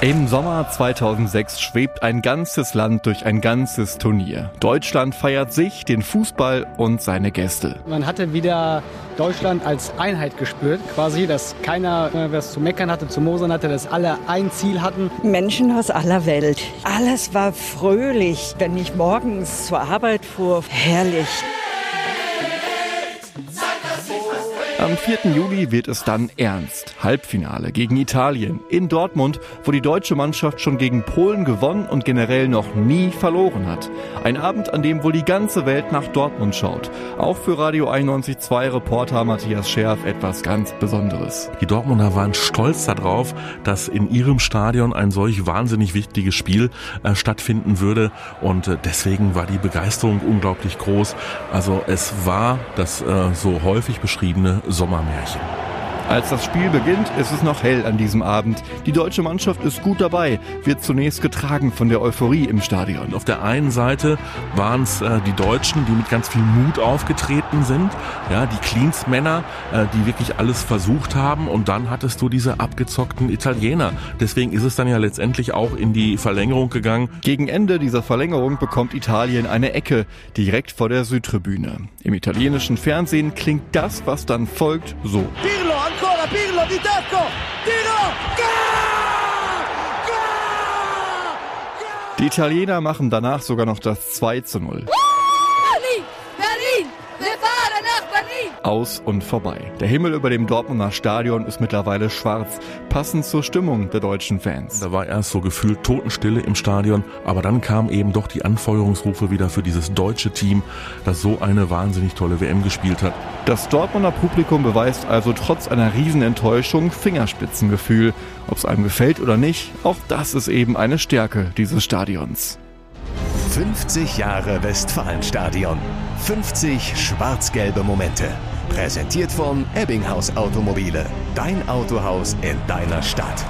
Im Sommer 2006 schwebt ein ganzes Land durch ein ganzes Turnier. Deutschland feiert sich, den Fußball und seine Gäste. Man hatte wieder Deutschland als Einheit gespürt, quasi, dass keiner äh, was zu meckern hatte, zu mosern hatte, dass alle ein Ziel hatten. Menschen aus aller Welt. Alles war fröhlich. Wenn ich morgens zur Arbeit fuhr, herrlich. Am 4. Juli wird es dann ernst. Halbfinale gegen Italien in Dortmund, wo die deutsche Mannschaft schon gegen Polen gewonnen und generell noch nie verloren hat. Ein Abend, an dem wohl die ganze Welt nach Dortmund schaut. Auch für Radio 91.2 Reporter Matthias Scherf etwas ganz Besonderes. Die Dortmunder waren stolz darauf, dass in ihrem Stadion ein solch wahnsinnig wichtiges Spiel äh, stattfinden würde und äh, deswegen war die Begeisterung unglaublich groß. Also es war das äh, so häufig beschriebene Sommermärchen. Als das Spiel beginnt, ist es noch hell an diesem Abend. Die deutsche Mannschaft ist gut dabei, wird zunächst getragen von der Euphorie im Stadion. Auf der einen Seite waren es äh, die Deutschen, die mit ganz viel Mut aufgetreten sind, ja, die Cleans-Männer, äh, die wirklich alles versucht haben und dann hattest du diese abgezockten Italiener. Deswegen ist es dann ja letztendlich auch in die Verlängerung gegangen. Gegen Ende dieser Verlängerung bekommt Italien eine Ecke direkt vor der Südtribüne. Im italienischen Fernsehen klingt das, was dann folgt, so. Pirlo, Pirlo di tacco, tiro, Die Italiener machen danach sogar noch das 2 zu 0. Aus und vorbei. Der Himmel über dem Dortmunder Stadion ist mittlerweile schwarz, passend zur Stimmung der deutschen Fans. Da war erst so gefühlt Totenstille im Stadion, aber dann kamen eben doch die Anfeuerungsrufe wieder für dieses deutsche Team, das so eine wahnsinnig tolle WM gespielt hat. Das Dortmunder Publikum beweist also trotz einer Riesenenttäuschung Fingerspitzengefühl. Ob es einem gefällt oder nicht, auch das ist eben eine Stärke dieses Stadions. 50 Jahre Westfalenstadion. 50 schwarz-gelbe Momente. Präsentiert von Ebbinghaus Automobile. Dein Autohaus in deiner Stadt.